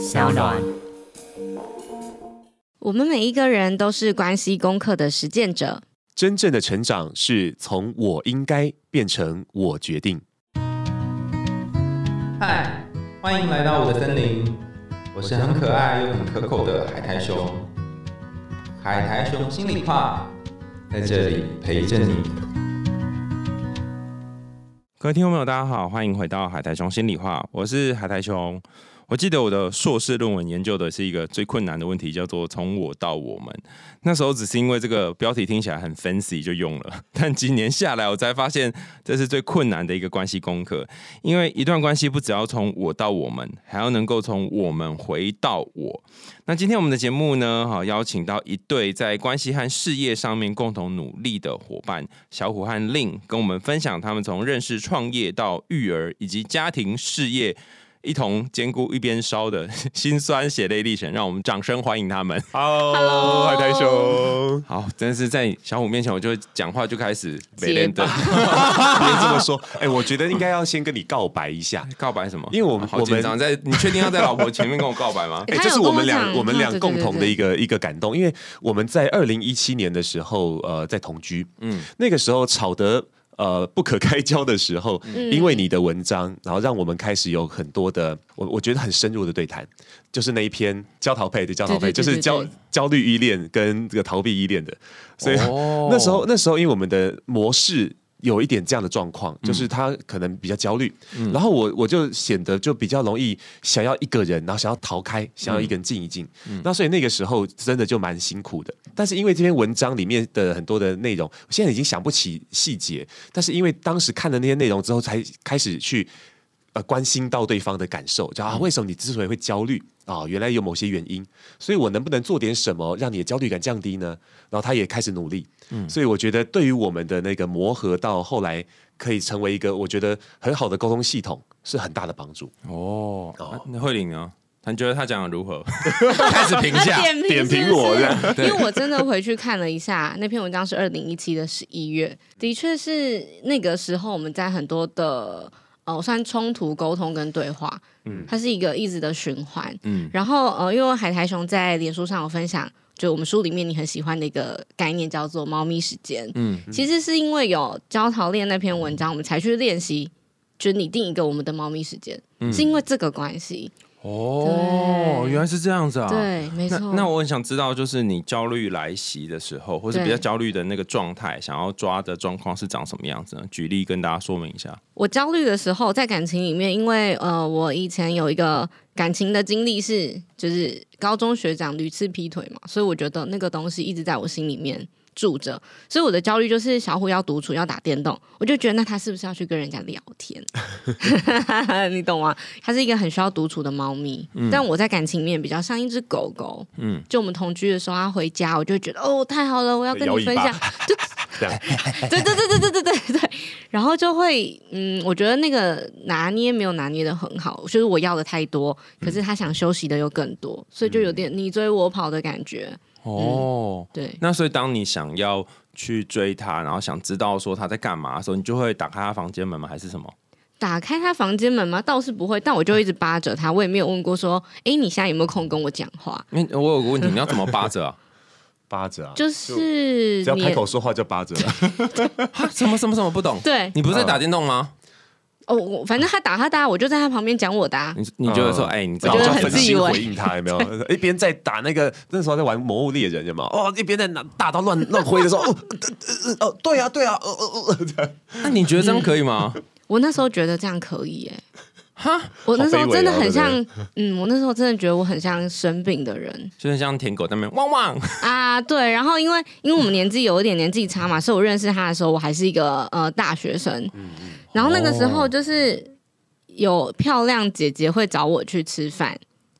小暖。我们每一个人都是关系功课的实践者。真正的成长是从我应该变成我决定。嗨，欢迎来到我的森林，我是很可爱又很可口的海苔熊。海苔熊心里话，在这里陪着你。各位听众朋友，大家好，欢迎回到海苔熊心里话，我是海苔熊。我记得我的硕士论文研究的是一个最困难的问题，叫做“从我到我们”。那时候只是因为这个标题听起来很 fancy 就用了，但几年下来，我才发现这是最困难的一个关系功课。因为一段关系不只要从我到我们，还要能够从我们回到我。那今天我们的节目呢，好邀请到一对在关系和事业上面共同努力的伙伴小虎和令，跟我们分享他们从认识、创业到育儿以及家庭事业。一同兼顾一边烧的 辛酸血泪历程，让我们掌声欢迎他们。Hello，海苔兄，好，真的是在小虎面前，我就讲话就开始结巴。别这么说。哎，我觉得应该要先跟你告白一下，告白什么？因为我们好紧张，在你确定要在老婆前面跟我告白吗？哎，这是我们俩我们俩共同的一个一个感动，因为我们在二零一七年的时候，呃，在同居，嗯，那个时候吵得呃不可开交的时候，嗯。因为你的文章，然后让我们开始有很多的我我觉得很深入的对谈，就是那一篇焦桃配的焦桃配，就是焦焦虑依恋跟这个逃避依恋的，所以、哦。那时候那时候因为我们的模式。有一点这样的状况，嗯。就是他可能比较焦虑，然后我我就显得就比较容易想要一个人，然后想要逃开，想要一个人静一静。嗯。那所以那个时候真的就蛮辛苦的。但是因为这篇文章里面的很多的内容，我现在已经想不起细节，但是因为当时看了那些内容之后，才开始去呃关心到对方的感受，就啊为什么你之所以会焦虑？啊，原来有某些原因，所以我能不能做点什么让你的焦虑感降低呢？然后他也开始努力，所以我觉得对于我们的那个磨合到后来可以成为一个我觉得很好的沟通系统是很大的帮助。哦，啊那慧玲呢？你觉得他讲的如何？开始评价。点评我这样因为我真的回去看了一下那篇文章，是二零一七的十一月，的确是那个时候我们在很多的呃算冲突沟通跟对话，嗯，它是一个一直的循环，嗯嗯，然后呃，因为海苔熊在脸书上有分享。就我们书里面你很喜欢的一个概念叫做“猫咪时间”，嗯。嗯，其实是因为有焦桃恋那篇文章，我们才去练习，就你定一个我们的猫咪时间，是因为这个关系，哦，原来是这样子啊。。对，没那错。那我很想知道，就是你焦虑来袭的时候，或是比较焦虑的那个状态，想要抓的状况是长什么样子呢？举例跟大家说明一下。我焦虑的时候，在感情里面，因为呃，我以前有一个感情的经历是，就是高中学长屡次劈腿嘛，所以我觉得那个东西一直在我心里面住着，所以我的焦虑就是小虎要独处要打电动，我就觉得那他是不是要去跟人家聊天？你懂吗？它是一个很需要独处的猫咪，但我在感情里面比较像一只狗狗。嗯嗯，就我们同居的时候，他回家，我就会觉得哦，太好了，我要跟你分享，就 对对对对对对对对，然后就会嗯，我觉得那个拿捏没有拿捏的很好，就是我要的太多，可是他想休息的又更多，所以就有点你追我跑的感觉。哦，对，那所以当你想要去追他，然后想知道说他在干嘛的时候，你就会打开他房间门吗？还是什么？打开他房间门吗？倒是不会，但我就一直扒着他，我也没有问过说，哎，你现在有没有空跟我讲话？因为我有个问题，你要怎么扒着啊？扒着啊，就是你只要开口说话就扒着 了。什么什么什么不懂？对你不是在打电动吗？哦，我反正他打他打，我就在他旁边讲我的、啊。你你觉得说，嗯哎，你知我觉得道吗分心很自以为回应他有没有？一边在打那个那时候在玩《魔物猎人》有没有？哦，一边在拿大刀乱乱挥的时候，哦呃呃哦，对啊对啊，呃呃呃这样那你觉得这样可以吗？我那时候觉得这样可以耶、哈，我那时候真的很像嗯，我那时候真的觉得我很像生病的人就是像舔狗在那边汪汪。啊。对，然后因为因为我们年纪有一点年纪差嘛，所以我认识他的时候，我还是一个呃大学生。嗯然后那个时候就是有漂亮姐姐会找我去吃饭，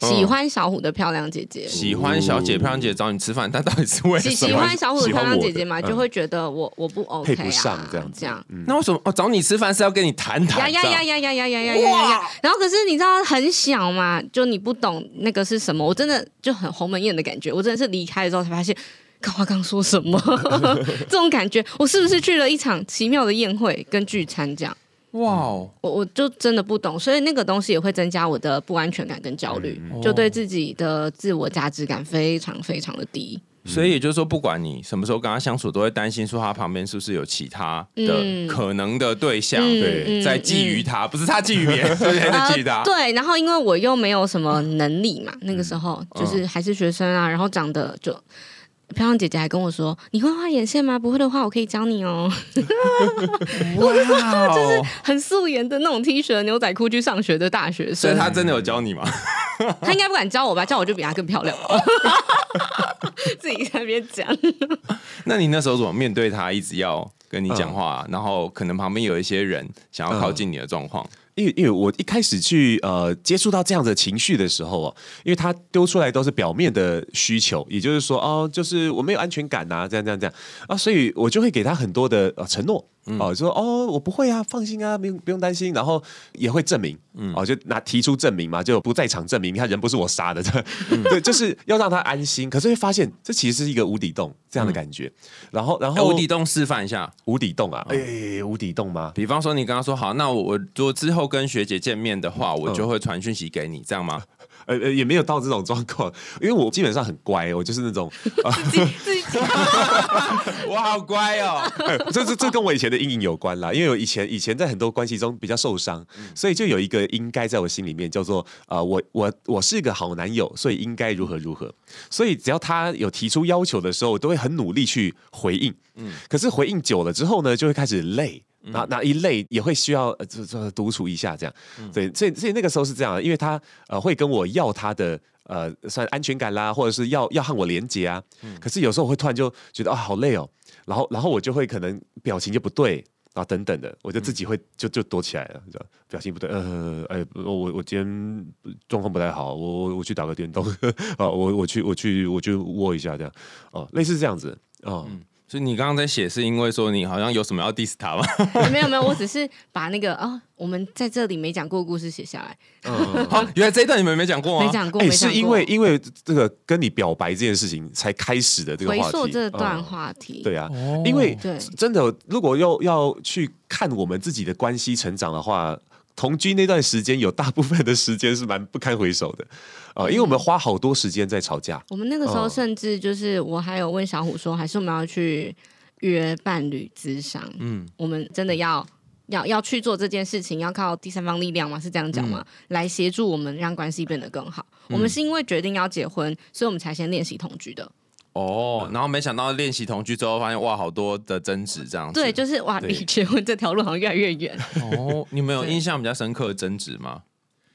喜欢小虎的漂亮姐姐。喜欢小姐、漂亮姐找你吃饭，她到底是为什么？喜欢小虎的漂亮姐姐嘛，就会觉得我我不 OK 啊，配不上这样子这样。那为什么哦？找你吃饭是要跟你谈谈？呀呀呀呀呀呀呀呀呀呀！然后可是你知道很小嘛，就你不懂那个是什么，我真的就很鸿门宴的感觉。我真的是离开的时候才发现，刚刚刚说什么 这种感觉，我是不是去了一场奇妙的宴会跟聚餐这样？哇哦，我我就真的不懂，所以那个东西也会增加我的不安全感跟焦虑，嗯就对自己的自我价值感非常非常的低。所以也就是说，不管你什么时候跟他相处，都会担心说他旁边是不是有其他的嗯可能的对象，嗯对嗯在觊觎他，不是他觊觎别人，在觊觎他。对，然后因为我又没有什么能力嘛，那个时候嗯就是还是学生啊，然后长得就。漂亮姐姐还跟我说：“你会画眼线吗？不会的话，我可以教你哦。哇哦，”很素颜的那种 T 恤、牛仔裤去上学的大学生，所以他真的有教你吗？他应该不敢教我吧？教我就比他更漂亮吧。自己在那边讲，那你那时候怎么面对他一直要跟你讲话，然后可能旁边有一些人想要靠近你的状况？因为因为我一开始去呃接触到这样的情绪的时候哦，因为他丢出来都是表面的需求，也就是说哦，就是我没有安全感呐、这样这样这样啊，所以我就会给他很多的呃承诺。哦，就说哦，我不会啊，放心啊，不用不用担心，然后也会证明，哦，就拿提出证明嘛，就不在场证明，你看人不是我杀的，对，就是要让他安心。可是会发现这其实是一个无底洞这样的感觉，然后然哎后无底洞示范一下，无底洞啊，哎，无底洞吗？比方说你刚刚说好，那我我如果之后跟学姐见面的话，我就会传讯息给你，这样吗？呃呃，也没有到这种状况，因为我基本上很乖，我就是那种，自己讲。我好乖哦，哎这这这跟我以前的阴影有关啦，因为我以前以前在很多关系中比较受伤，所以就有一个应该在我心里面叫做呃，我我我是一个好男友，所以应该如何如何，所以只要他有提出要求的时候，我都会很努力去回应，嗯，可是回应久了之后呢，就会开始累。然后那一类也会需要呃这这独处一下这样，对，所以所以那个时候是这样的，因为他呃会跟我要他的呃算安全感啦，或者是要要和我连接啊，可是有时候我会突然就觉得啊好累哦，然后然后我就会可能表情就不对，啊等等的，我就自己会就就躲起来了，你知道表情不对，呃，哎，我我今天状况不太好，我我我去打个电动，啊，我我去我去我去窝一下这样，哦，类似这样子，哦，所以你刚刚在写是因为说你好像有什么要 diss 他吗？没有没有，我只是把那个啊、我们在这里没讲过的故事写下来，嗯，好，原来这一段你们没讲过吗？没讲过。是因为因为这个跟你表白这件事情才开始的这个回话题，溯这段嗯话题，对啊，哦。因为真的，如果要要去看我们自己的关系成长的话，同居那段时间有大部分的时间是蛮不堪回首的，呃，因为我们花好多时间在吵架，我们那个时候哦甚至就是我还有问小虎说，还是我们要去约伴侣咨商，嗯，我们真的要。要要去做这件事情，要靠第三方力量吗？是这样讲吗？来协助我们让关系变得更好。我们是因为决定要结婚，所以我们才先练习同居的。哦，然后没想到练习同居之后，发现哇，好多的争执这样子。对，就是哇，对离结婚这条路好像越来越远。哦，你们有印象比较深刻的争执吗？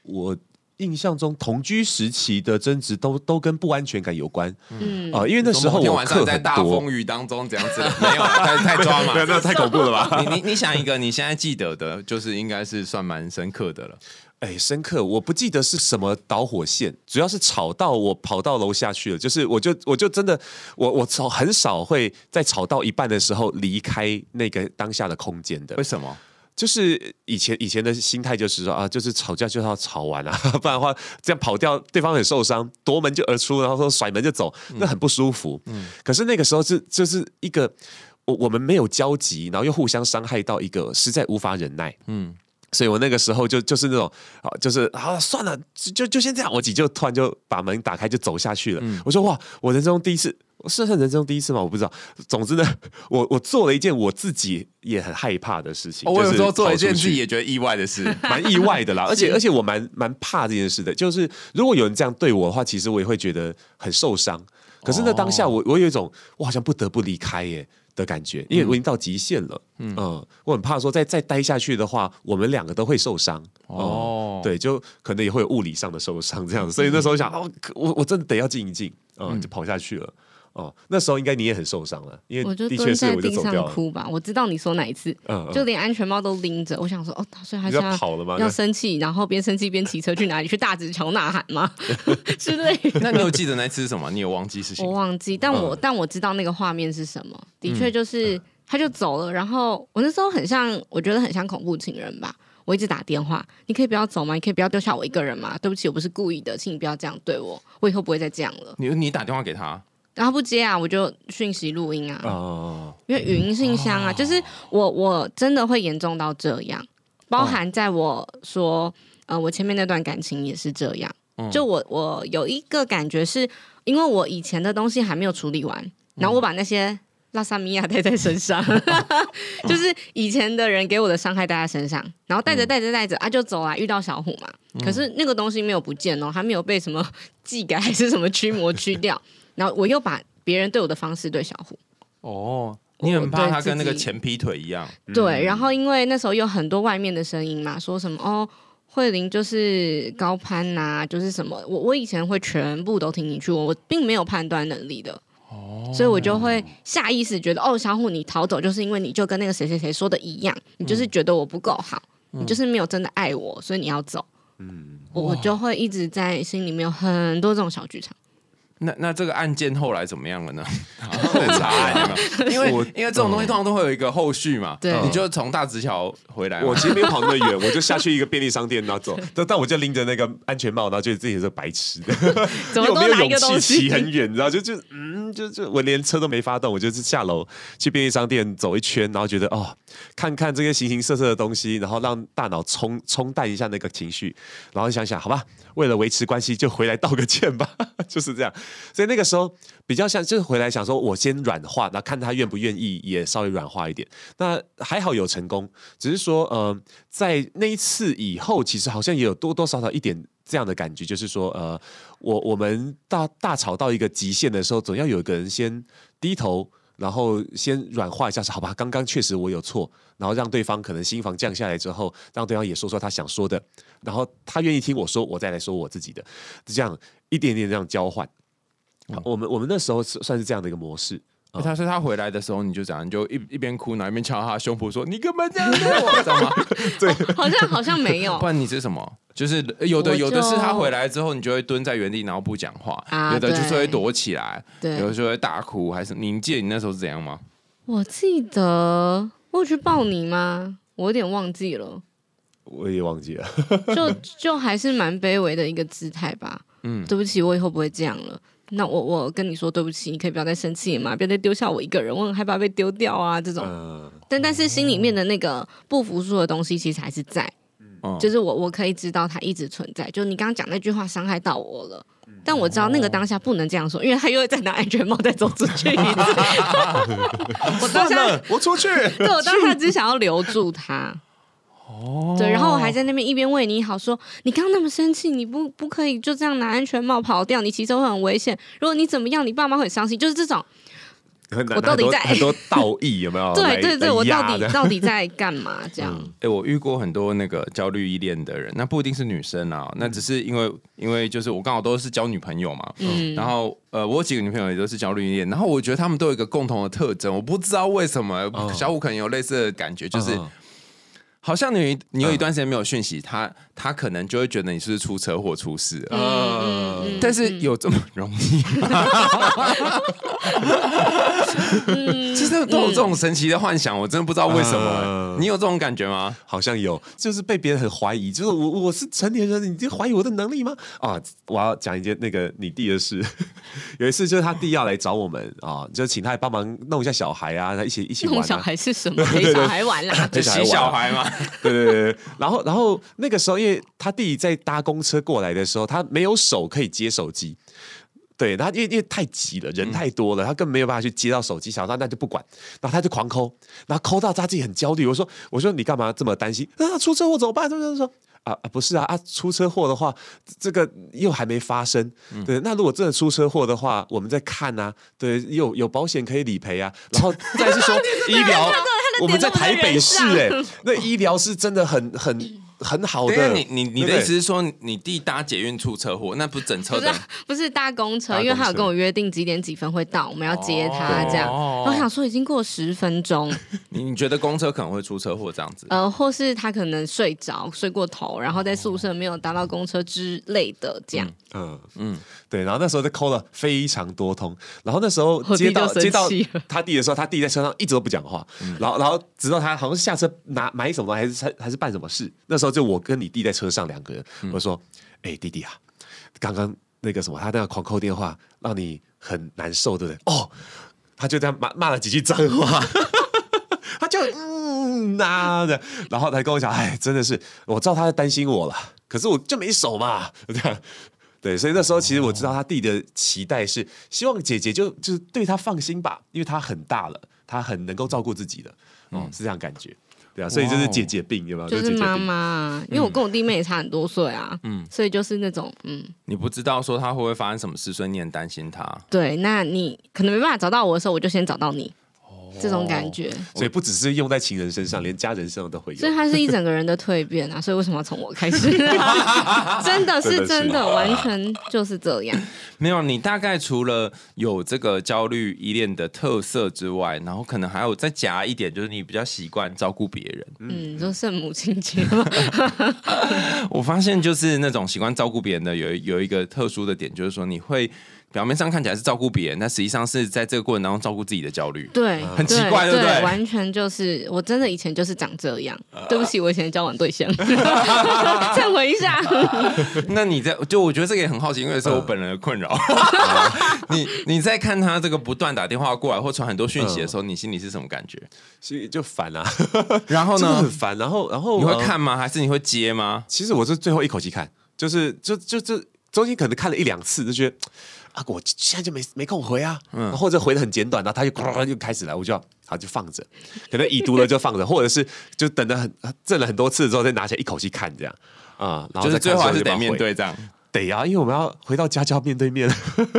我印象中同居时期的争执都都跟不安全感有关嗯，啊、因为那时候某天我课晚上在大很多风，雨当中这样子，没有啊，太太抓马，那太恐怖了吧？你你你想一个你现在记得的，就是应该是算蛮深刻的了。哎，深刻，我不记得是什么导火线，主要是吵到我跑到楼下去了。就是我就我就真的我我吵很少会在吵到一半的时候离开那个当下的空间的为，什么？就是以前以前的心态就是说啊，就是吵架就是要吵完啊，不然的话这样跑掉，对方很受伤，夺门就而出，然后说甩门就走，那很不舒服。可是那个时候是就是一个我我们没有交集，然后又互相伤害到一个实在无法忍耐。嗯，所以我那个时候就就是那种啊，就是啊，算了，就就就先这样。我姐就突然就把门打开就走下去了。我说哇，我人生中第一次，算是人生中第一次吗？我不知道。总之呢，我我做了一件我自己也很害怕的事情。哦我有就是时候做了一件自己也觉得意外的事。蛮意外的啦，而且而且我蛮蛮怕这件事的。就是如果有人这样对我的话，其实我也会觉得很受伤。可是那当下我我有一种我好像不得不离开耶的感觉，因为我已经到极限了。嗯，我很怕说再再待下去的话，我们两个都会受伤。哦哦，对，就可能也会有物理上的受伤这样子。所以那时候想，哦，我我真的得要静一静，嗯，就跑下去了。哦，那时候应该你也很受伤了，因我为就蹲在的确是我就地上走掉了。哭吧。我知道你说哪一次，嗯，嗯就连安全帽都拎着。我想说，哦，所以他你要跑了吗？要生气，然后边生气边骑车去哪里？去大直桥呐喊吗？之类的。那你有记得那次是什么？你有忘记事情我？忘记，但我、嗯但我知道那个画面是什么。的确就是、他就走了，然后我那时候很像，我觉得很像恐怖情人吧。我一直打电话，你可以不要走吗？你可以不要丢下我一个人吗？对不起，我不是故意的，请你不要这样对我，我以后不会再这样了。你你打电话给他，然后不接啊，我就讯息录音啊，哦，因为语音信箱啊，就是我我真的会严重到这样。包含在我说，呃，我前面那段感情也是这样。就我我有一个感觉是，因为我以前的东西还没有处理完，然后我把那些拉萨米亚带在身上，就是以前的人给我的伤害带在身上，然后带着带着带着啊就走了，遇到小虎嘛。可是那个东西没有不见哦，还没有被什么 技改还是什么驱魔驱掉，然后我又把别人对我的方式对小虎。哦，你很怕他跟那个前劈腿一样。对，然后因为那时候有很多外面的声音嘛，说什么哦。慧玲就是高攀呐，就是什么，我我以前会全部都听进去，我我并没有判断能力的，哦，所以我就会下意识觉得，哦，小虎你逃走就是因为你就跟那个谁谁谁说的一样，你就是觉得我不够好，你就是没有真的爱我，所以你要走，嗯，我我就会一直在心里面有很多这种小剧场。那那这个案件后来怎么样了呢？查案 因为因为这种东西通常都会有一个后续嘛。对，你就从大直桥回来。我其实没有跑那么远，我就下去一个便利商店然后走。但但我就拎着那个安全帽，然后觉得自己是白痴的，有没有勇气骑很远？你知道，就就嗯，就就我连车都没发动，我就是下楼去便利商店走一圈，然后觉得哦，看看这些形形色色的东西，然后让大脑冲冲淡一下那个情绪，然后想想好吧，为了维持关系，就回来道个歉吧，就是这样。所以那个时候比较像，就是回来想说，我先软化，然后看他愿不愿意，也稍微软化一点。那还好有成功，只是说，呃，在那一次以后，其实好像也有多多少少一点这样的感觉，就是说，呃，我我们大大吵到一个极限的时候，总要有一个人先低头，然后先软化一下，说好吧，刚刚确实我有错，然后让对方可能心房降下来之后，让对方也说说他想说的，然后他愿意听我说，我再来说我自己的，就这样一点点这样交换。我们我们那时候算是这样的一个模式。他说他回来的时候，你就这样，你就一一边哭，然后一边敲他胸脯说：“你根本这样对我，知道吗？”对，好像好像没有。不然你是什么？就是有的有的是他回来之后，你就会蹲在原地，然后不讲话；有的就是会躲起来，有的时候会大哭。还是你记得你那时候是怎样吗？我记得我有去抱你吗？我有点忘记了。我也忘记了。就就还是蛮卑微的一个姿态吧。嗯，对不起，我以后不会这样了。那我我跟你说对不起，你可以不要再生气嘛，不要再丢下我一个人，我很害怕被丢掉啊这种。但但是心里面的那个不服输的东西其实还是在，就是我我可以知道它一直存在。就你刚刚讲那句话伤害到我了，但我知道那个当下不能这样说，因为他又会再拿安全帽再走出去一次。我当下我出去，对我当下只想要留住他。哦，对，然后我还在那边一边为你好，说你刚刚那么生气，你不不可以就这样拿安全帽跑掉，你骑车会很危险。如果你怎么样，你爸妈会伤心，就是这种。我到底在很多道义有没有？对对对，我到底到底在干嘛？这样。哎，我遇过很多那个焦虑依恋的人，那不一定是女生啊，那只是因为因为就是我刚好都是交女朋友嘛，嗯，然后呃，我几个女朋友也都是焦虑依恋，然后我觉得他们都有一个共同的特征，我不知道为什么小五可能有类似的感觉，就是。好像你你有一段时间没有讯息，他他可能就会觉得你是不是出车祸出事了。但是有这么容易吗？其实都有这种神奇的幻想，我真的不知道为什么。你有这种感觉吗？好像有，就是被别人很怀疑，就是我我是成年人，你就怀疑我的能力吗？啊，我要讲一件那个你弟的事。有一次就是他弟要来找我们啊，就请他帮忙弄一下小孩啊，他一起一起玩。小孩是什么？陪小孩玩啦？就洗小孩嘛？对对对，然后然后那个时候，因为他弟弟在搭公车过来的时候，他没有手可以接手机，对，他因为因为太急了，人太多了，他根本没有办法去接到手机。想到那就不管，然后他就狂抠，然后抠到他自己很焦虑。我说我说你干嘛这么担心？啊，出车祸怎么办？他就说啊啊不是啊啊，出车祸的话，这个又还没发生。对，那如果真的出车祸的话，我们在看啊，对，有有保险可以理赔啊。然后再是说 医疗。我们在台北市，哎，那医疗是真的很很。很好的，你你你的意思是说，你弟搭捷运出车祸，那不整车的？不是搭公车，因为他有跟我约定几点几分会到，我们要接他这样。我想说已经过十分钟，你你觉得公车可能会出车祸这样子？呃，或是他可能睡着睡过头，然后在宿舍没有搭到公车之类的这样。嗯嗯，对。然后那时候就扣了非常多通，然后那时候接到接到他弟的时候，他弟在车上一直都不讲话，然后然后直到他好像是下车拿买什么还是还是办什么事，那时候。就我跟你弟在车上两个人，我说：“哎，弟弟啊，刚刚那个什么，他那个狂扣电话，让你很难受，对不对？”哦，他就这样骂骂了几句脏话，他就嗯呐、的，然后他跟我讲，哎，真的是我知道他在担心我了，可是我就没手嘛，这样。对，所以那时候其实我知道他弟的期待是希望姐姐就就是对他放心吧，因为他很大了，他很能够照顾自己的，哦，是这样感觉，对啊，所以就是姐姐病，有没有？就是妈妈啊，因为我跟我弟妹也差很多岁啊，嗯，所以就是那种，嗯，你不知道说他会不会发生什么事，所以你很担心他。对，那你可能没办法找到我的时候，我就先找到你，哦这种感觉，所以不只是用在情人身上，连家人身上都会有所以。它是一整个人的蜕变啊，所以为什么要从我开始？真的是真的是真的，完全就是这样。没有，你大概除了有这个焦虑依恋的特色之外，然后可能还有再加一点，就是你比较习惯照顾别人。嗯，你说圣母情节吗？我发现就是那种习惯照顾别人的，有有一个特殊的点，就是说你会表面上看起来是照顾别人，但实际上是在这个过程当中照顾自己的焦虑。对，很奇怪对不对完全就是，我真的以前就是长这样。对不起，我以前的交往对象，忏悔一下。那你在就我觉得这个也很好奇，因为是我本人的困扰。你你在看他这个不断打电话过来或传很多讯息的时候，你心里是什么感觉？所以就烦啊，然后呢很，烦。然后，然后呃你会看吗？还是你会接吗？其实我是最后一口气看，就是就就就中间可能看了一两次，就觉得啊，我现在就没没空回啊，然后或者回的很简短，然后他就呱就开始了，我就要好就放着，可能已读了就放着，或者是就等了很震了很多次之后再拿起来一口气看这样。啊，然后就是最后还是得面对这样。得啊，因为我们要回到家就要面对面，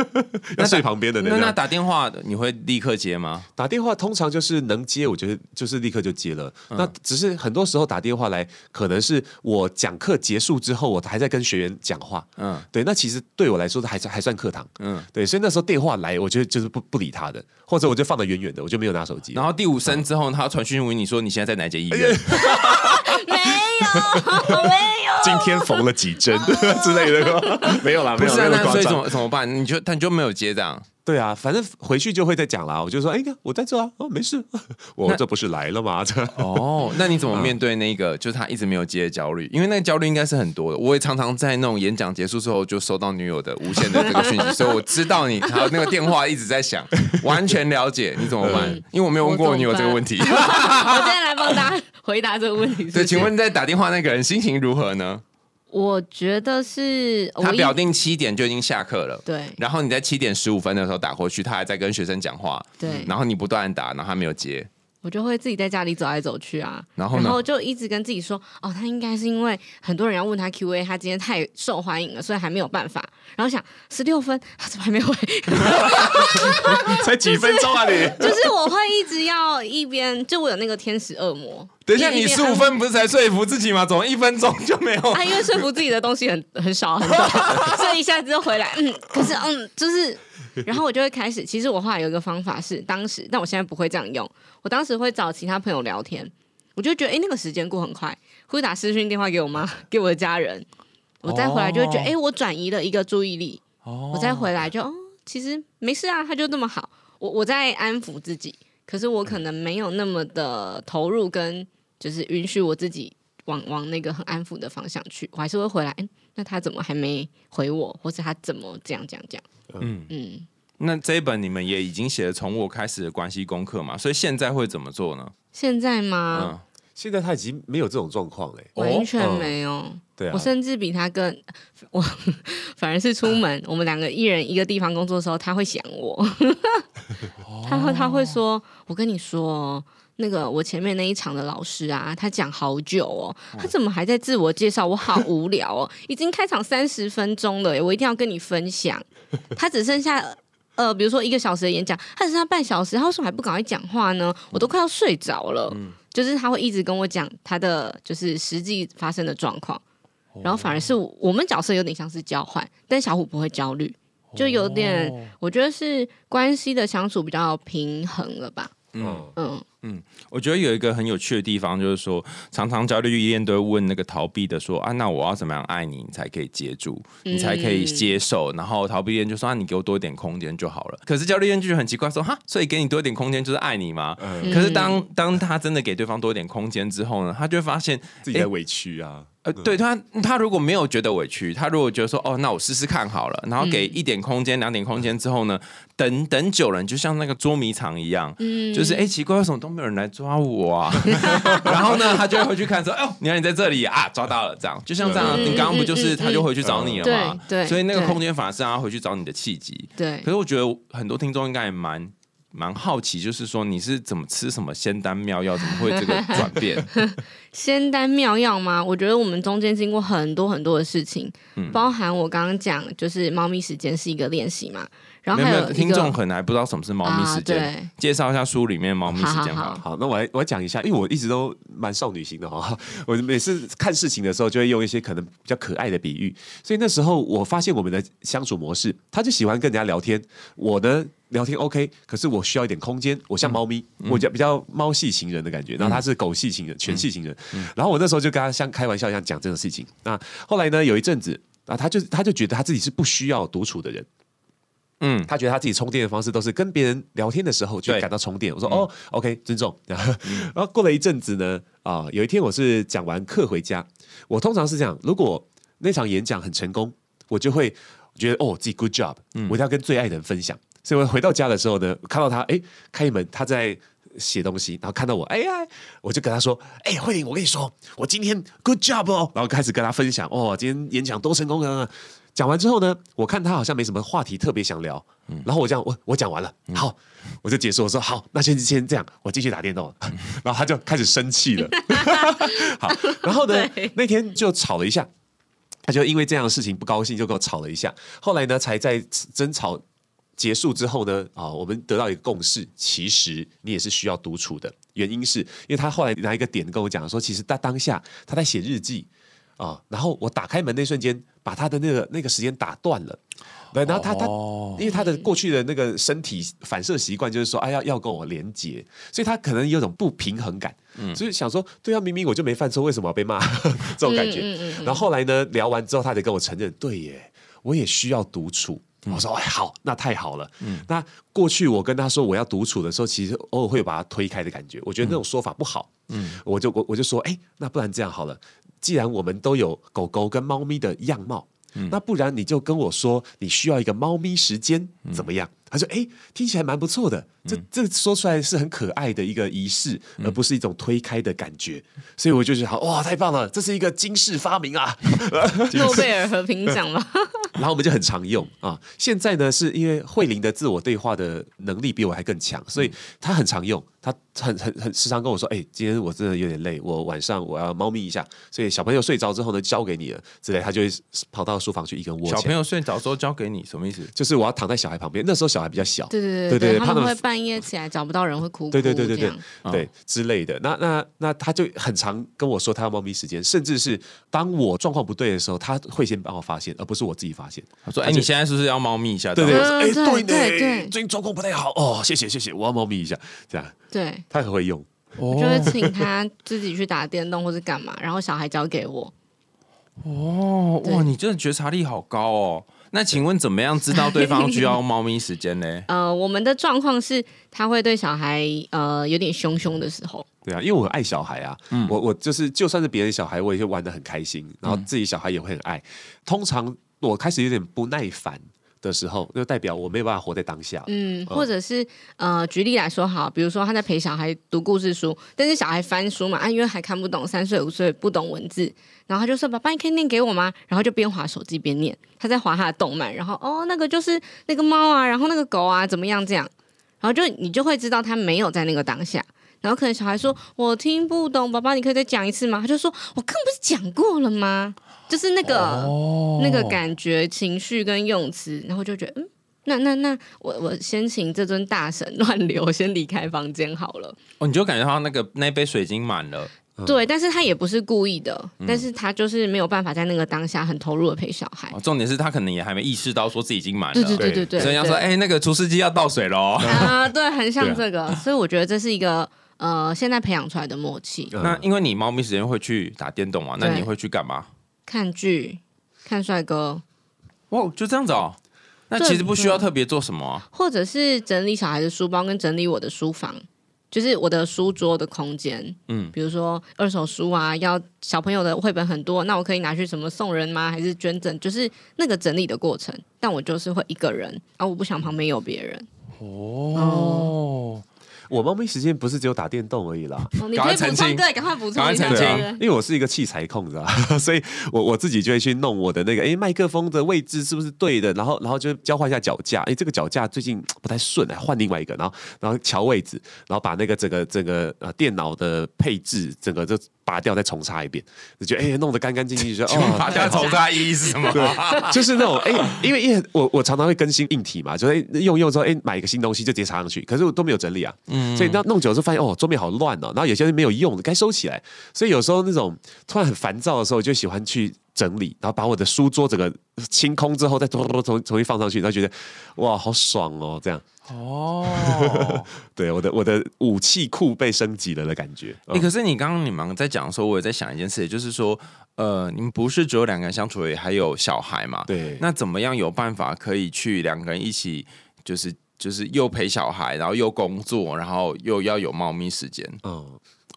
要睡旁边的那那那打电话你会立刻接吗？打电话通常就是能接，我觉得就是立刻就接了。嗯那只是很多时候打电话来，可能是我讲课结束之后，我还在跟学员讲话。嗯对，那其实对我来说还算还算课堂。嗯。对，所以那时候电话来，我觉得就是不不理他的，或者我就放得远远的，我就没有拿手机。然后第五声之后，他传讯问你说你现在在哪间医院？没 有，没有。今天缝了几针 之类的，没有啦，没有不是啊，没有夸那所以怎。么怎么办？你就他你就没有接这样？对啊，反正回去就会再讲啦。我就说，哎呀，我在这啊，哦，没事，我这不是来了吗？这哦，那你怎么面对那个就是他一直没有接的焦虑？因为那个焦虑应该是很多的。我也常常在那种演讲结束之后就收到女友的无限的这个讯息，所以我知道你还有那个电话一直在响，完全了解你怎么办？因为我没有问过我女友这个问题。我今天来帮大家回答这个问题是不是。对，请问在打电话那个人心情如何呢？我觉得是他表定七点就已经下课了。对然后你在七点十五分的时候打过去，他还在跟学生讲话，对，然后你不断地打，然后他没有接，我就会自己在家里走来走去啊，然后呢就一直跟自己说，哦，他应该是因为很多人要问他 Q&A，他今天太受欢迎了，所以还没有办法。然后想十六分，他怎么还没回？才几分钟啊你！就是我会一直要一边，就我有那个天使恶魔。等一下，你边十五分不是才说服自己吗？怎么一分钟就没有？啊，因为说服自己的东西很很少很少，所以一下子就回来。嗯，可是嗯，就是，然后我就会开始。其实我后来有一个方法是，当时，但我现在不会这样用。我当时会找其他朋友聊天，我就觉得，哎，那个时间过很快，会打私讯电话给我妈，给我的家人。我再回来就会觉得，哦哎、我转移了一个注意力，哦我再回来就，哦，其实没事啊，他就这么好。我我在安抚自己，可是我可能没有那么的投入，跟就是允许我自己往往那个很安抚的方向去，我还是会回来。哎，那他怎么还没回我，或者他怎么这样这样这样？嗯嗯，那这一本你们也已经写了从我开始的关系功课嘛，所以现在会怎么做呢？现在吗？嗯，现在他已经没有这种状况嘞。完全嗯没有。对啊我，甚至比他更，我反而是出门，我们两个一人一个地方工作的时候，他会想我，他会他会说，我跟你说哦。那个我前面那一场的老师啊，他讲好久哦，他怎么还在自我介绍？我好无聊哦，已经开场三十分钟了耶，我一定要跟你分享。他只剩下呃，比如说一个小时的演讲，他只剩下半小时，他为什么还不赶快讲话呢？我都快要睡着了。就是他会一直跟我讲他的就是实际发生的状况，然后反而是我们角色有点像是交换，但小虎不会焦虑，就有点、我觉得是关系的相处比较平衡了吧。嗯，嗯，我觉得有一个很有趣的地方，就是说，常常焦虑依恋都会问那个逃避的说啊，那我要怎么样爱你，你才可以接住，你才可以接受？然后逃避恋就说啊，你给我多一点空间就好了。可是焦虑恋就很奇怪，说哈，所以给你多一点空间就是爱你吗？可是当当他真的给对方多一点空间之后呢，他就会发现自己在委屈啊。呃呃，对他，他如果没有觉得委屈，他如果觉得说，哦，那我试试看好了，然后给一点空间、两点空间之后呢，等等久了，你就像那个捉迷藏一样，嗯就是哎，奇怪，为什么都没有人来抓我啊？然后呢，他就会回去看说，哦，你看你在这里啊，抓到了，这样就像这样，嗯你刚刚不就是嗯他就回去找你了吗？对对所以那个空间反而是让他回去找你的契机。对可，是我觉得很多听众应该也蛮蛮好奇，就是说你是怎么吃什么仙丹妙药，怎么会这个转变？仙丹妙药吗？我觉得我们中间经过很多很多的事情，嗯。包含我刚刚讲，就是猫咪时间是一个练习嘛，然后没有没有，还有听众可能还不知道什么是猫咪时间，啊对。介绍一下书里面猫咪时间好好好。好，那我来我来讲一下，因为我一直都蛮少女心的哈、我每次看事情的时候就会用一些可能比较可爱的比喻，所以那时候我发现我们的相处模式，他就喜欢跟人家聊天，我呢聊天 OK，可是我需要一点空间，我像猫咪，我就比较猫系情人的感觉，然后他是狗系情人，犬系情人，然后我那时候就跟他像开玩笑一样讲这种事情，那后来呢有一阵子。啊，他就他就觉得他自己是不需要独处的人，嗯，他觉得他自己充电的方式都是跟别人聊天的时候就感到充电。我说、哦，OK，尊重。然 后，然后过了一阵子呢，啊、有一天我是讲完课回家，我通常是这样，如果那场演讲很成功，我就会觉得哦自己 good job，、我一定要跟最爱的人分享。所以我回到家的时候呢，看到他，哎，开门他在。写东西，然后看到我，哎呀，我就跟他说：“哎，慧玲，我跟你说，我今天 good job 哦。”然后开始跟他分享，哦，今天演讲多成功啊！讲完之后呢，我看他好像没什么话题特别想聊，然后我这样，我我讲完了，好，我就结束。我说好，那先先这样，我继续打电动。然后他就开始生气了。好，然后呢，那天就吵了一下，他就因为这样的事情不高兴，就跟我吵了一下。后来呢，才在争吵结束之后呢，啊，我们得到一个共识，其实你也是需要独处的。原因是因为他后来拿一个点跟我讲说，其实他当下他在写日记啊，然后我打开门那瞬间，把他的那个那个时间打断了。对，然后他他、哦因为他的过去的那个身体反射习惯就是说，哎要要跟我连接，所以他可能有种不平衡感，所以想说，对啊，明明我就没犯错，为什么要被骂？这种感觉。嗯嗯嗯然后后来呢，聊完之后，他才跟我承认，对耶，我也需要独处。我说：“哎，好，那太好了。那过去我跟他说我要独处的时候，其实偶尔会把他推开的感觉。我觉得那种说法不好。嗯，我就我我就说，哎，那不然这样好了，既然我们都有狗狗跟猫咪的样貌，那不然你就跟我说你需要一个猫咪时间怎么样？他说：“哎，听起来蛮不错的，这这说出来是很可爱的一个仪式，而不是一种推开的感觉。所以我就觉得好哇，太棒了，这是一个惊世发明啊！诺贝尔和平奖嘛，然后我们就很常用啊。现在呢，是因为慧玲的自我对话的能力比我还更强，所以她很常用。她很很很时常跟我说：“哎，今天我真的有点累，我晚上我要猫咪一下。”所以小朋友睡着之后呢，交给你了之类，他就会跑到书房去一个人窝。小朋友睡着之后交给你，什么意思？就是我要躺在小孩旁边，那时候小孩比较小，对对对对他他们们会半夜起来找不到人会哭哭，对对对对对之类的。那那那他就很常跟我说他要猫咪时间，甚至是当我状况不对的时候，他会先帮我发现，而不是我自己发现。他说：“哎，你现在是不是要猫咪一下？”对对，嗯我说哎，对对对对，最近状况不太好哦，谢谢谢谢，我要猫咪一下，这样对，他很会用。我就会请他自己去打电动或者干嘛，然后小孩交给我。哦，哇，你真的觉察力好高哦。那请问怎么样知道对方需要猫咪时间呢？呃，我们的状况是，他会对小孩呃有点凶凶的时候，对啊，因为我很爱小孩啊，嗯我我就是就算是别人小孩，我也会玩的很开心，然后自己小孩也会很爱。通常我开始有点不耐烦的时候，就代表我没有办法活在当下。嗯，或者是呃，举例来说好，比如说他在陪小孩读故事书，但是小孩翻书嘛，啊，因为还看不懂，三岁五岁不懂文字，然后他就说：“爸爸，你可以念给我吗？”然后就边划手机边念，他在划他的动漫，然后哦，那个就是那个猫啊，然后那个狗啊，怎么样这样，然后就你就会知道他没有在那个当下。然后可能小孩说：“我听不懂，爸爸，你可以再讲一次吗？”他就说：“我刚不是讲过了吗？”就是那个、哦那个感觉、情绪跟用词，然后就觉得，嗯，那那那我我先请这尊大神乱流先离开房间好了。哦，你就感觉他那个那杯水已经满了。对，但是他也不是故意的，但是他就是没有办法在那个当下很投入的陪小孩。哦，重点是他可能也还没意识到说自己已经满了。对对对对对，所以要说，对哎，那个除湿机要倒水喽。啊，对，很像这个，所以我觉得这是一个呃，现在培养出来的默契。嗯那因为你猫咪时间会去打电动嘛，那你会去干嘛？看剧、看帅哥，哇，就这样子哦。那其实不需要特别做什么啊。或者是整理小孩的书包跟整理我的书房。就是我的书桌的空间，嗯，比如说二手书啊，要小朋友的绘本很多，那我可以拿去什么送人吗？还是捐赠？就是那个整理的过程，但我就是会一个人啊，我不想旁边有别人。哦，我猫咪时间不是只有打电动而已啦。哦，你赶快可以补充，澄清对，赶快补充一下，赶快澄清啊，因为我是一个器材控，知道吧？所以我我自己就会去弄我的那个，哎，麦克风的位置是不是对的？然后然后就交换一下脚架，哎，这个脚架最近不太顺，换另外一个，然后然后调位置，然后把那个整个整个呃电脑的配置整个就拔掉，再重插一遍，就觉得 哎弄得干干净净，就哦，拔掉重大意义是什么？就是那种哎、因为因为我我常常会更新硬体嘛，就是、哎用用之后哎、买一个新东西就直接插上去，可是我都没有整理啊，所以那弄久了之后发现哦桌面好乱哦，然后有些人没有用的该收起来，所以有时候那种突然很烦躁的时候，就喜欢去整理，然后把我的书桌整个清空之后再重重重重新放上去，然后觉得哇好爽哦，这样 哦，对我的我的武器库被升级了的感觉。欸可是你刚刚你们在讲的时候，我也在想一件事，也就是说，呃，你们不是只有两个人相处也，还有小孩嘛？对那怎么样有办法可以去两个人一起，就是就是又陪小孩，然后又工作，然后又要有猫咪时间？嗯，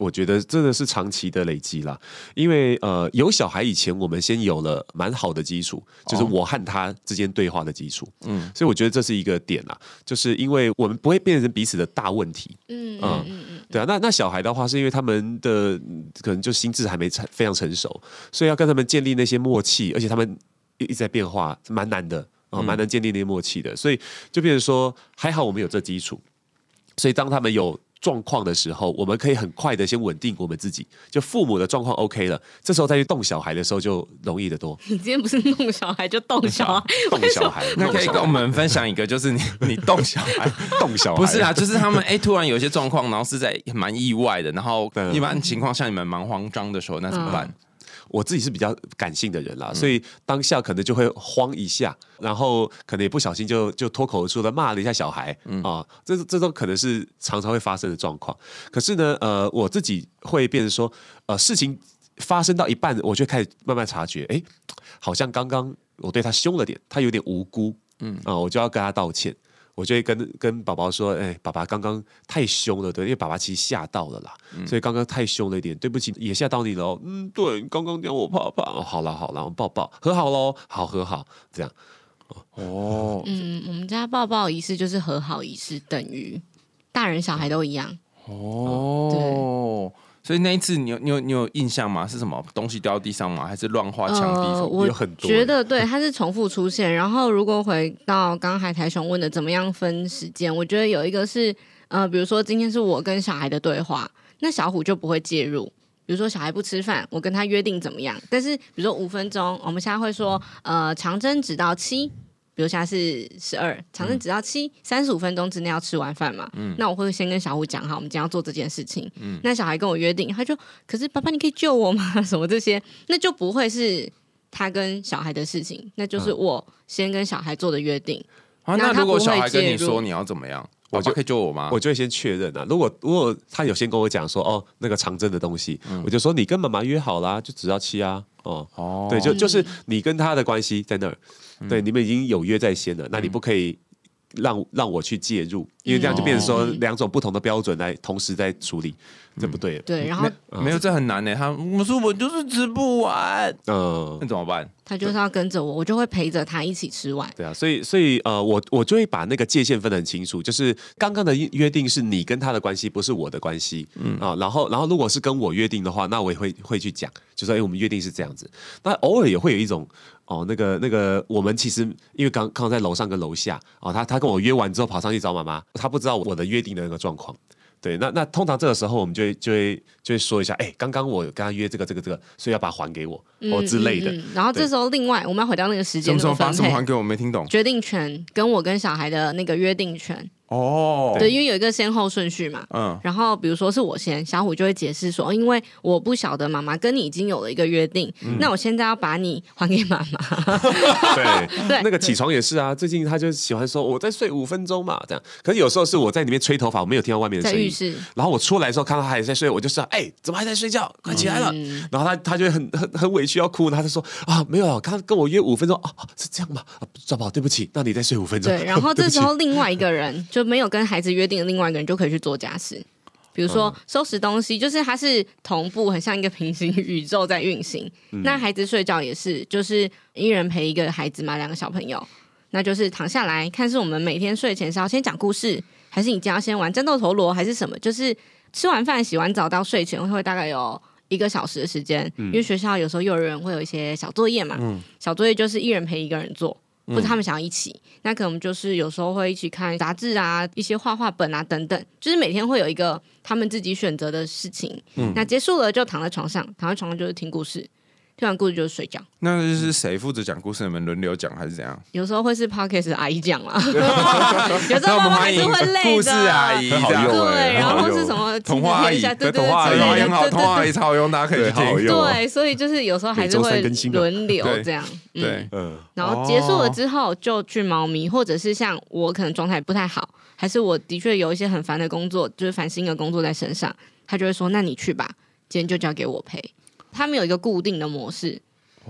我觉得真的是长期的累积啦。因为呃，有小孩以前，我们先有了蛮好的基础，就是哦我和他之间对话的基础。嗯嗯，所以我觉得这是一个点啦，就是因为我们不会变成彼此的大问题。嗯嗯嗯嗯嗯，对啊，那那小孩的话，是因为他们的嗯可能就心智还没成非常成熟，所以要跟他们建立那些默契，而且他们一一直在变化，蛮难的啊，蛮难建立那些默契的。所以就变成说，还好我们有这基础，所以当他们有状况的时候，我们可以很快的先稳定我们自己。就父母的状况 OK 了，这时候再去动小孩的时候就容易得多。你今天不是弄小孩就动小孩，动小孩，那可以跟我们分享一个，就是你 你动小孩，动小孩，不是啊，就是他们哎、突然有一些状况，然后是在蛮意外的，然后一般情况下你们蛮慌张的时候，那怎么办？我自己是比较感性的人啦，所以当下可能就会慌一下，然后可能也不小心就就脱口而出的骂了一下小孩啊、这这都可能是常常会发生的状况。可是呢，呃，我自己会变成说，呃，事情发生到一半，我就开始慢慢察觉，哎，好像刚刚我对他凶了点，他有点无辜，嗯啊、我就要跟他道歉。我就会跟跟宝宝说，哎、爸爸刚刚太凶了，对，因为爸爸其实吓到了啦，所以刚刚太凶了一点，对不起，也吓到你了哦。嗯，对，刚刚讲我爸爸，哦，好了好了，我抱抱，和好喽，好和好，这样。哦。嗯，我们家抱抱仪式就是和好仪式，等于大人小孩都一样。哦，所以那一次你有你有你有印象吗？是什么东西掉到地上吗？还是乱画墙壁呃，我有很多觉得对，它是重复出现。然后如果回到刚刚海苔熊问的怎么样分时间，我觉得有一个是呃，比如说今天是我跟小孩的对话，那小虎就不会介入。比如说小孩不吃饭，我跟他约定怎么样？但是比如说五分钟，我们现在会说呃长针指到七。比如现在是十二，长针指到七，三十五分钟之内要吃完饭嘛。嗯那我会先跟小虎讲好，我们今天要做这件事情。嗯那小孩跟我约定，他就可是爸爸，你可以救我吗？什么这些，那就不会是他跟小孩的事情，那就是我先跟小孩做的约定。啊，那如果小孩跟你说你要怎么样，我就可以救我吗？我就会先确认啊。如果如果他有先跟我讲说，哦，那个长征的东西，我就说你跟妈妈约好啦，就只要七啊，哦，哦对，就就是你跟他的关系在那儿，对，你们已经有约在先了，那你不可以让让我去介入，因为这样就变成说嗯两种不同的标准来同时在处理，这不对。对，然后没有这很难呢。他我说我就是吃不完，嗯那，怎么办？他就是要跟着我，我就会陪着他一起吃完。对啊，所以所以呃，我我就会把那个界限分得很清楚，就是刚刚的约定是你跟他的关系，不是我的关系，嗯啊，然后然后如果是跟我约定的话，那我也会会去讲，就说哎，我们约定是这样子。那偶尔也会有一种哦，那个那个，我们其实因为刚刚在楼上跟楼下哦，他他跟我约完之后跑上去找妈妈，他不知道我的约定的那个状况。对，那那通常这个时候我们就会就会就会说一下，哎，刚刚我有跟他约这个这个这个，所以要把它还给我、哦之类的。嗯嗯然后这时候，另外我们要回到那个时间什么时候把什么还，给我？没听懂决定权跟我跟小孩的那个约定权。哦。对，因为有一个先后顺序嘛。嗯，然后比如说是我先，小虎就会解释说，哦因为我不晓得妈妈跟你已经有了一个约定，嗯那我现在要把你还给妈妈。对 对那个起床也是啊，最近他就喜欢说我再睡五分钟嘛，这样。可是有时候是我在里面吹头发，我没有听到外面的声音，在浴室，然后我出来的时候看到他还在睡，我就说：“哎、怎么还在睡觉？快起来了！”嗯然后他他就很很很委屈要哭，他就说：“啊，没有啊，刚刚跟我约五分钟啊，啊是这样吗？啊，赵宝，对不起，那你再睡五分钟。”对，然后这时候 另外一个人就没有跟孩子约定的另外一个人就可以去做家事。比如说收拾东西，就是它是同步，很像一个平行宇宙在运行。那孩子睡觉也是，就是一人陪一个孩子嘛，两个小朋友，那就是躺下来看，是我们每天睡前是要先讲故事，还是你今天要先玩战斗陀螺，还是什么？就是吃完饭、洗完澡到睡前会大概有一个小时的时间，因为学校有时候幼儿园会有一些小作业嘛，小作业就是一人陪一个人做。或者他们想要一起，那可能就是有时候会一起看杂志啊，一些画画本啊等等，就是每天会有一个他们自己选择的事情。那结束了就躺在床上，躺在床上就是听故事。听完故事就是睡觉，那就是谁负责讲故事？你们轮流讲还是怎样？有时候会是 podcast 阿姨讲啊，有时候妈妈还是会累的。故事阿姨，对，然后是什么童话阿姨？对童话阿姨很好，童话阿姨超好用，大家可以去听。对，所以就是有时候还是会轮流这样。对，嗯。然后结束了之后就去猫咪，或者是像我可能状态不太好，还是我的确有一些很烦的工作，就是烦心的工作在身上，他就会说：“那你去吧，今天就交给我陪。”他们有一个固定的模式，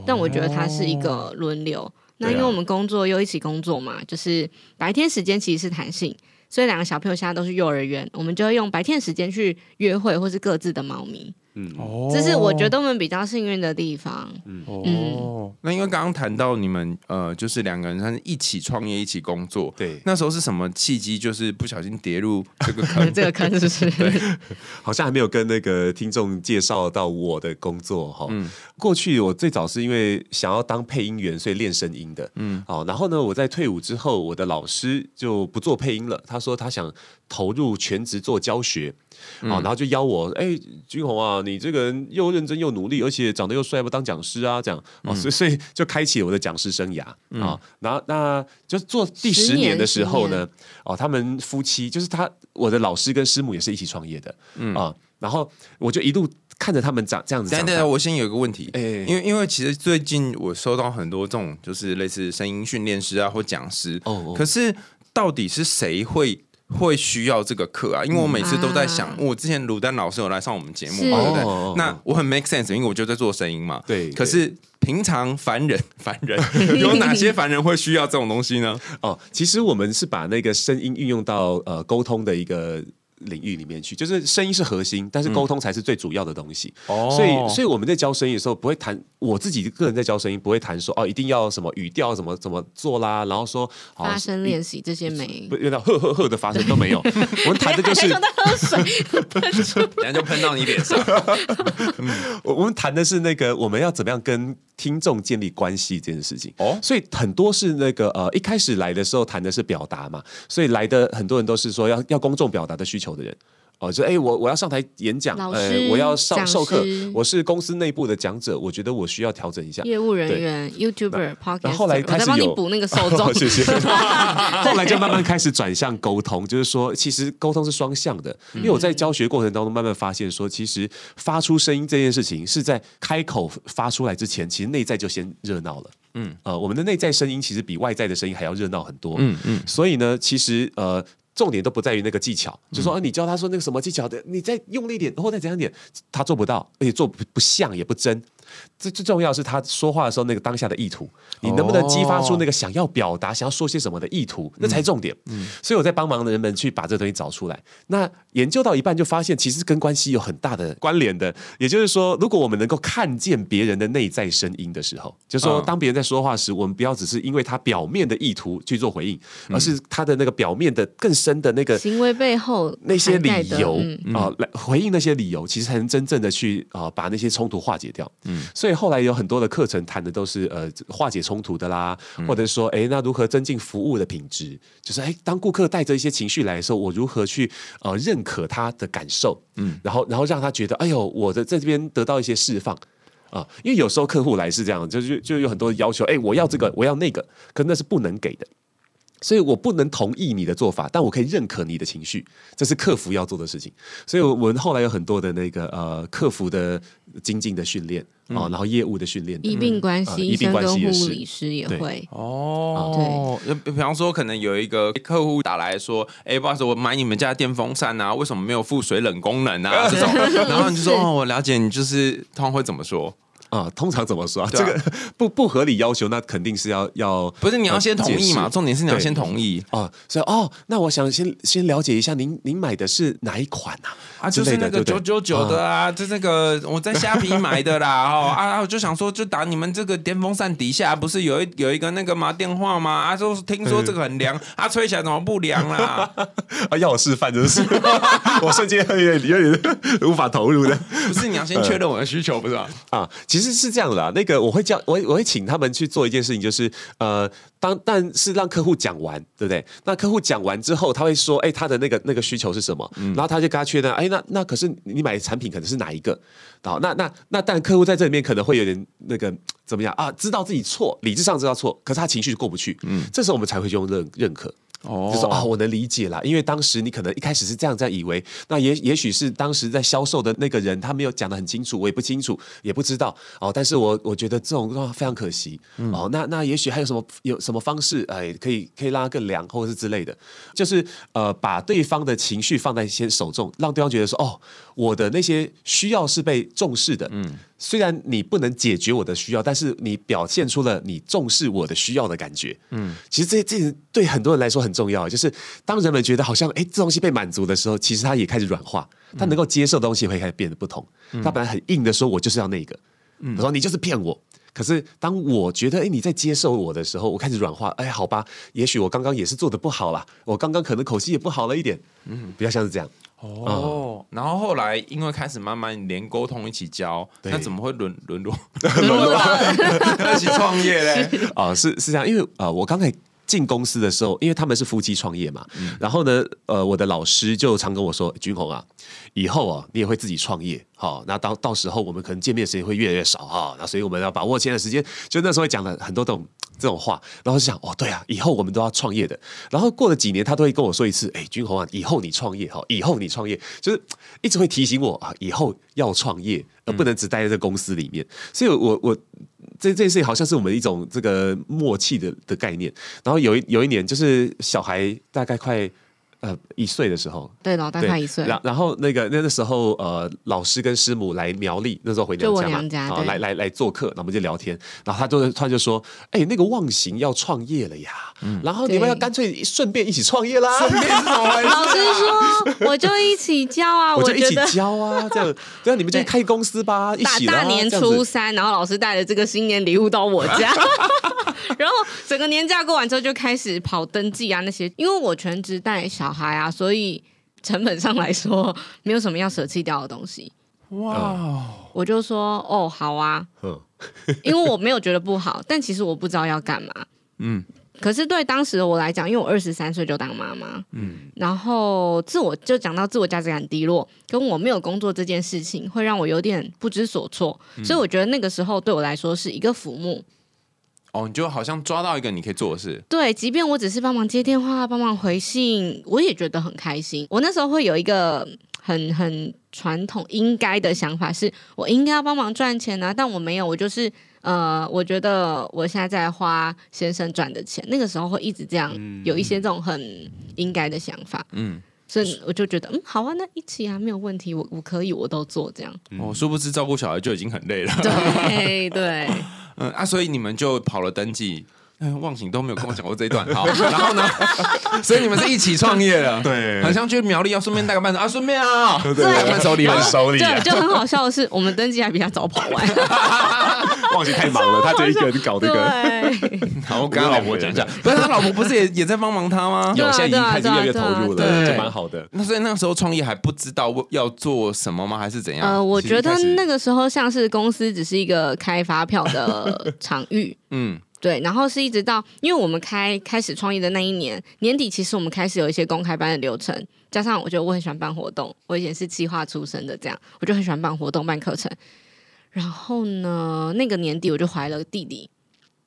但我觉得它是一个轮流。那因为我们工作又一起工作嘛，就是白天时间其实是弹性，所以两个小朋友现在都是幼儿园，我们就会用白天时间去约会或是各自的猫咪。嗯，哦，这是我觉得我们比较幸运的地方。嗯，哦，那因为刚刚谈到你们呃，就是两个人他是一起创业、一起工作，对，那时候是什么契机？就是不小心跌入这个坑，这个坑是不是？好像还没有跟那个听众介绍到我的工作哈。嗯，过去我最早是因为想要当配音员，所以练声音的。嗯，好，然后呢，我在退伍之后，我的老师就不做配音了，他说他想投入全职做教学。啊，然后就邀我，哎，君宏啊，你这个人又认真又努力，而且长得又帅，不当讲师啊？这样，哦，所以所以就开启了我的讲师生涯啊。然后那就做第十年的时候呢，哦，他们夫妻就是他，我的老师跟师母也是一起创业的，嗯啊。然后我就一路看着他们长这样子。等等，我先有一个问题，哎，因为因为其实最近我收到很多这种就是类似声音训练师啊或讲师，哦，可是到底是谁会？会需要这个课啊，因为我每次都在想，我之前鲁丹老师有来上我们节目，对不对？那我很 make sense，因为我就在做声音嘛。对。可是平常凡人，凡人 有哪些凡人会需要这种东西呢？哦，其实我们是把那个声音运用到呃沟通的一个。领域里面去，就是声音是核心，但是沟通才是最主要的东西。哦，所以，所以我们在教声音的时候，不会谈我自己个人在教声音，不会谈说哦，一定要什么语调怎么怎么做啦，然后说发声练习这些没，不，有点呵呵呵的发声都没有。我们谈的就是，喝水喷出，然后就喷到你脸上。我我们谈的是那个我们要怎么样跟听众建立关系这件事情。哦，所以很多是那个呃，一开始来的时候谈的是表达嘛，所以来的很多人都是说要要公众表达的需求。的人哦，就哎，我我要上台演讲，呃，我要上授课，我是公司内部的讲者，我觉得我需要调整一下。业务人员、YouTuber、Podcast，后来开始有补那个受众，谢谢。后来就慢慢开始转向沟通，就是说，其实沟通是双向的，因为我在教学过程当中慢慢发现，说其实发出声音这件事情是在开口发出来之前，其实内在就先热闹了。嗯，呃，我们的内在声音其实比外在的声音还要热闹很多。嗯嗯，所以呢，其实呃。重点都不在于那个技巧，就说啊你教他说那个什么技巧的，你再用力点，然后再怎样点，他做不到，而且做不不像也不真。最最重要是他说话的时候那个当下的意图，你能不能激发出那个想要表达、想要说些什么的意图，那才重点。嗯，所以我在帮忙的人们去把这东西找出来。那研究到一半就发现，其实跟关系有很大的关联的。也就是说，如果我们能够看见别人的内在声音的时候，就说当别人在说话时，我们不要只是因为他表面的意图去做回应，而是他的那个表面的更深的那个行为背后那些理由啊，来回应那些理由，其实才能真正的去啊把那些冲突化解掉。嗯。所以后来有很多的课程谈的都是呃化解冲突的啦，或者说哎那如何增进服务的品质？就是哎当顾客带着一些情绪来的时候，我如何去呃认可他的感受？嗯，然后然后让他觉得哎呦我的在这边得到一些释放啊，因为有时候客户来是这样，就就就有很多要求，哎我要这个我要那个，可那是不能给的。所以我不能同意你的做法，但我可以认可你的情绪，这是客服要做的事情。所以，我们后来有很多的那个呃客服的精进的训练啊，然后业务的训练，医病关系，医病关系护理师也会哦。对，比方说，可能有一个客户打来说：“哎，不好意思，我买你们家电风扇啊，为什么没有附水冷功能啊？”这种，然后你就说：“哦，我了解。”你就是通常会怎么说？啊，通常怎么说啊？啊这个不不合理要求，那肯定是要要不是你要先同意嘛？重点是你要先同意哦，所以哦，那我想先先了解一下，您您买的是哪一款啊？啊，就是那个九九九的啊，就那个我在虾皮买的啦，哦啊，我就想说，就打你们这个电风扇底下不是有一有一个那个嘛电话吗？啊，就是听说这个很凉，啊，吹起来怎么不凉啦？啊，要我示范真是，我瞬间有点有点无法投入的不是你要先确认我的需求，不是吧？啊。其实是这样的啦，那个我会叫我我会请他们去做一件事情，就是呃，当但是让客户讲完，对不对？那客户讲完之后，他会说，哎，他的那个那个需求是什么？然后他就跟他确认，哎，那那可是你买的产品可能是哪一个？好，那那那但客户在这里面可能会有点那个怎么样啊？知道自己错，理智上知道错，可是他情绪过不去，嗯，这时候我们才会用认认可。哦就说啊，我能理解啦，因为当时你可能一开始是这样在以为，那也也许是当时在销售的那个人他没有讲的很清楚，我也不清楚，也不知道哦。但是我我觉得这种状况非常可惜、哦。那那也许还有什么有什么方式，哎，可以可以让他更凉，或者是之类的，就是呃，把对方的情绪放在先手中，让对方觉得说，哦，我的那些需要是被重视的，嗯。虽然你不能解决我的需要，但是你表现出了你重视我的需要的感觉。嗯，其实这这对很多人来说很重要，就是当人们觉得好像哎这东西被满足的时候，其实他也开始软化，他能够接受的东西会开始变得不同。他本来很硬的说，我就是要那个，嗯他说你就是骗我。可是当我觉得哎你在接受我的时候，我开始软化，哎好吧，也许我刚刚也是做的不好啦，我刚刚可能口气也不好了一点，嗯，比较像是这样。哦，然后后来因为开始慢慢连沟通一起教，那怎么会沦沦落？沦落到 一起创业嘞？啊、是是这样，因为呃，我刚才进公司的时候，因为他们是夫妻创业嘛，然后呢，呃，我的老师就常跟我说，君宏啊，以后啊，你也会自己创业，好、那到到时候我们可能见面的时间会越来越少哈、那所以我们要把握现在的时间，就那时候会讲了很多这种这种话，然后就想，哦，对啊，以后我们都要创业的，然后过了几年，他都会跟我说一次，哎，君宏啊，以后你创业哈，以后你创业，就是一直会提醒我啊，以后要创业，而不能只待在这公司里面，所以我我。这这件事情好像是我们一种这个默契的的概念。然后有一有一年，就是小孩大概快呃一岁的时候，对，老大对快一岁，然然后那个那那时候呃，老师跟师母来苗栗，那时候回娘家嘛，啊娘家对。来来来做客，那我们就聊天，然后他就突然就说：“哎，那个忘形要创业了呀，然后你们对。要干脆顺便一起创业啦，顺便是怎么回事老师说，我就一起教啊，我就一起教啊，这样。对啊，你们就对开公司吧，一大起啦大年初三，然后老师带着这个新年礼物到我家，然后整个年假过完之后就开始跑登记啊那些，因为我全职带小孩啊，所以成本上来说没有什么要舍弃掉的东西。哇，我就说哦好啊，嗯因为我没有觉得不好，但其实我不知道要干嘛。嗯可是对当时的我来讲，因为我二十三岁就当妈妈，嗯然后自我就讲到自我价值感低落，跟我没有工作这件事情，会让我有点不知所措。所以我觉得那个时候对我来说是一个浮木。哦，你就好像抓到一个你可以做的事，对，即便我只是帮忙接电话、帮忙回信，我也觉得很开心。我那时候会有一个很很传统应该的想法，是我应该要帮忙赚钱啊，但我没有，我就是呃，我觉得我现在在花先生赚的钱，那个时候会一直这样，有一些这种很应该的想法。嗯，所以我就觉得，嗯，好啊，那一起啊，没有问题，我我可以，我都做这样。哦，殊不知照顾小孩就已经很累了，对对，嗯啊，所以你们就跑了登记。嗯，忘形都没有跟我讲过这一段，好，然后呢？所以你们是一起创业的，对很像去苗栗要顺便带个伴手啊，顺便啊，对对伴手礼伴很手礼啊对，就很好笑的是，我们登记还比他早跑完。忘记太忙了，他就一个人搞这个。对，好，我跟他老婆讲一下，不是他老婆不是也也在帮忙他吗？有，现在已经开始越来越投入了，就蛮好的。那所以那时候创业还不知道要做什么吗？还是怎样？呃，我觉得那个时候像是公司只是一个开发票的场域。嗯对，然后是一直到，因为我们开开始创业的那一年年底，其实我们开始有一些公开班的流程，加上我觉得我很喜欢办活动，我以前是计划出身的，这样我就很喜欢办活动、办课程。然后呢，那个年底我就怀了弟弟，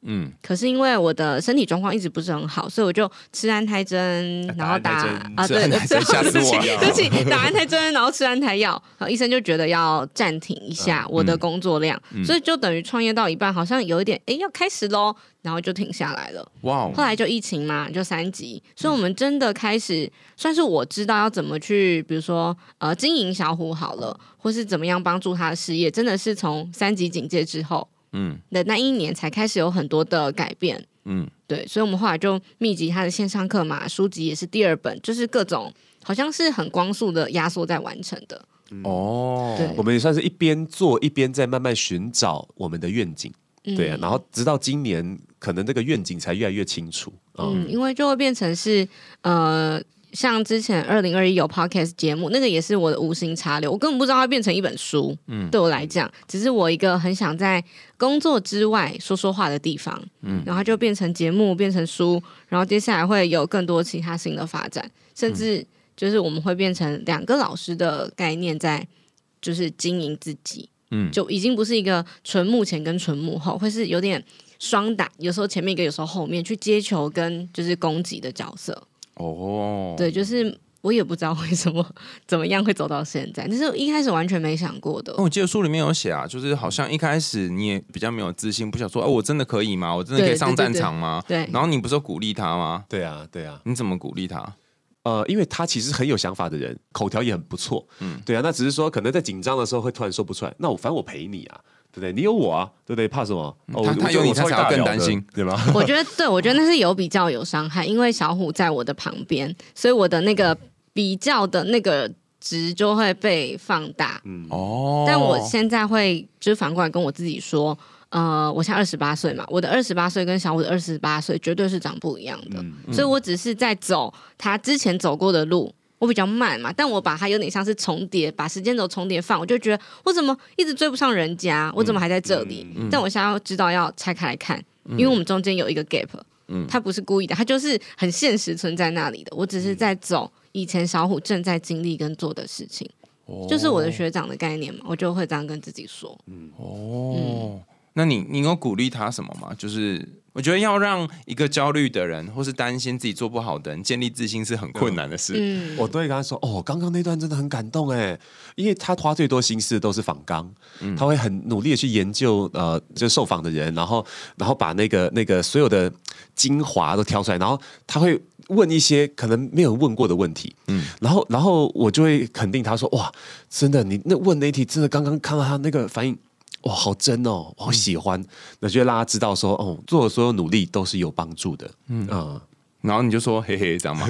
嗯，可是因为我的身体状况一直不是很好，所以我就吃安胎针，然后打啊，对，对不起对不起，打安胎针，然后吃安胎药，然后医生就觉得要暂停一下我的工作量，所以就等于创业到一半，好像有一点哎要开始喽，然后就停下来了。哇哦，后来就疫情嘛，就三级，所以我们真的开始算是我知道要怎么去，比如说呃经营小虎好了，或是怎么样帮助他的事业，真的是从三级警戒之后嗯。的那一年才开始有很多的改变。嗯，对，所以我们后来就密集他的线上课嘛，书籍也是第二本，就是各种好像是很光速的压缩在完成的。哦，对。我们也算是一边做一边在慢慢寻找我们的愿景，嗯。对啊，然后直到今年，可能这个愿景才越来越清楚。嗯，嗯，因为就会变成是呃，像之前二零二一有 podcast 节目，那个也是我的无心插柳，我根本不知道它变成一本书。嗯，对我来讲，只是我一个很想在工作之外说说话的地方。嗯，然后它就变成节目，变成书，然后接下来会有更多其他新的发展，甚至就是我们会变成两个老师的概念在。就是经营自己，嗯就已经不是一个纯幕前跟纯幕后，会是有点双打，有时候前面一个，有时候后面去接球跟就是攻击的角色。哦，对，就是我也不知道为什么怎么样会走到现在，但是我一开始完全没想过的。哦，我记得书里面有写啊，就是好像一开始你也比较没有自信，不想说，哦，我真的可以吗？我真的可以上对对对对战场吗？对然后你不是有鼓励他吗？对啊，对啊，你怎么鼓励他？呃，因为他其实很有想法的人，口条也很不错，嗯，对啊，那只是说可能在紧张的时候会突然说不出来，那我反正我陪你啊，对不对？你有我啊，对不对？怕什么？哦，他他有你他才要更担心对吗？我觉得对，我觉得那是有比较有伤害，因为小虎在我的旁边，所以我的那个比较的那个值就会被放大。哦，但我现在会就是反过来跟我自己说，呃，我现在二十八岁嘛，我的二十八岁跟小虎的二十八岁绝对是长不一样的，所以我只是在走他之前走过的路。我比较慢嘛，但我把它有点像是重叠，把时间轴重叠放，我就觉得我怎么一直追不上人家，我怎么还在这里？但我现在要知道要拆开来看，因为我们中间有一个 gap，嗯，它不是故意的，它就是很现实存在那里的。我只是在走以前小虎正在经历跟做的事情。就是我的学长的概念嘛，我就会这样跟自己说。嗯哦，那你你有鼓励他什么吗？就是我觉得要让一个焦虑的人，或是担心自己做不好的人建立自信是很困难的事。嗯，我都会跟他说：“哦，刚刚那段真的很感动哎，因为他花最多心思的都是访纲，他会很努力的去研究呃，就受访的人，然后然后把那个那个所有的精华都挑出来，然后他会问一些可能没有问过的问题，嗯，然后然后我就会肯定他说：哇，真的，你那问那一题真的刚刚看到他那个反应。”哇，好真哦，我好喜欢，那就会让他知道说，哦，做的所有努力都是有帮助的，嗯然后你就说嘿嘿，这样吗？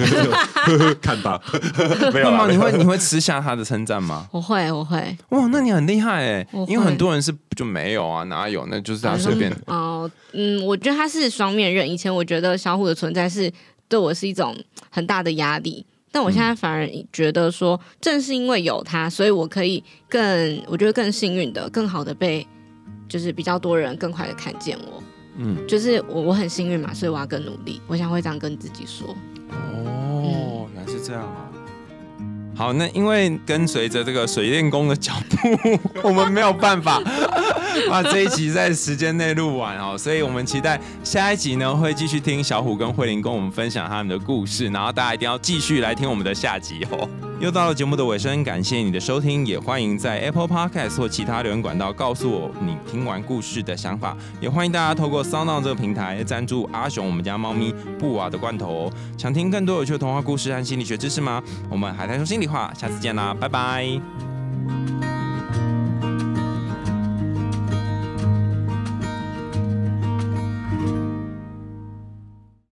看吧，没有？你会你会吃下他的称赞吗？我会，我会。哇，那你很厉害哎因为很多人是就没有啊，哪有？那就是他随便。哦，嗯，我觉得他是双面刃。以前我觉得小虎的存在是对我是一种很大的压力，但我现在反而觉得说，正是因为有他，所以我可以更，我觉得更幸运的、更好的被，就是比较多人更快的看见我。嗯，就是我我很幸运嘛，所以我要更努力。我想会这样跟自己说。哦，原来是这样啊。好，那因为跟随着这个水电工的脚步，我们没有办法 把这一集在时间内录完哦，所以我们期待下一集呢会继续听小虎跟慧玲跟我们分享他们的故事，然后大家一定要继续来听我们的下集哦。又到了节目的尾声，感谢你的收听，也欢迎在 Apple Podcast 或其他留言管道告诉我你听完故事的想法，也欢迎大家透过 Sound On 这个平台赞助阿雄我们家猫咪布瓦的罐头。想听更多有趣的童话故事和心理学知识吗？我们海苔说心里话，下次见啦，拜拜。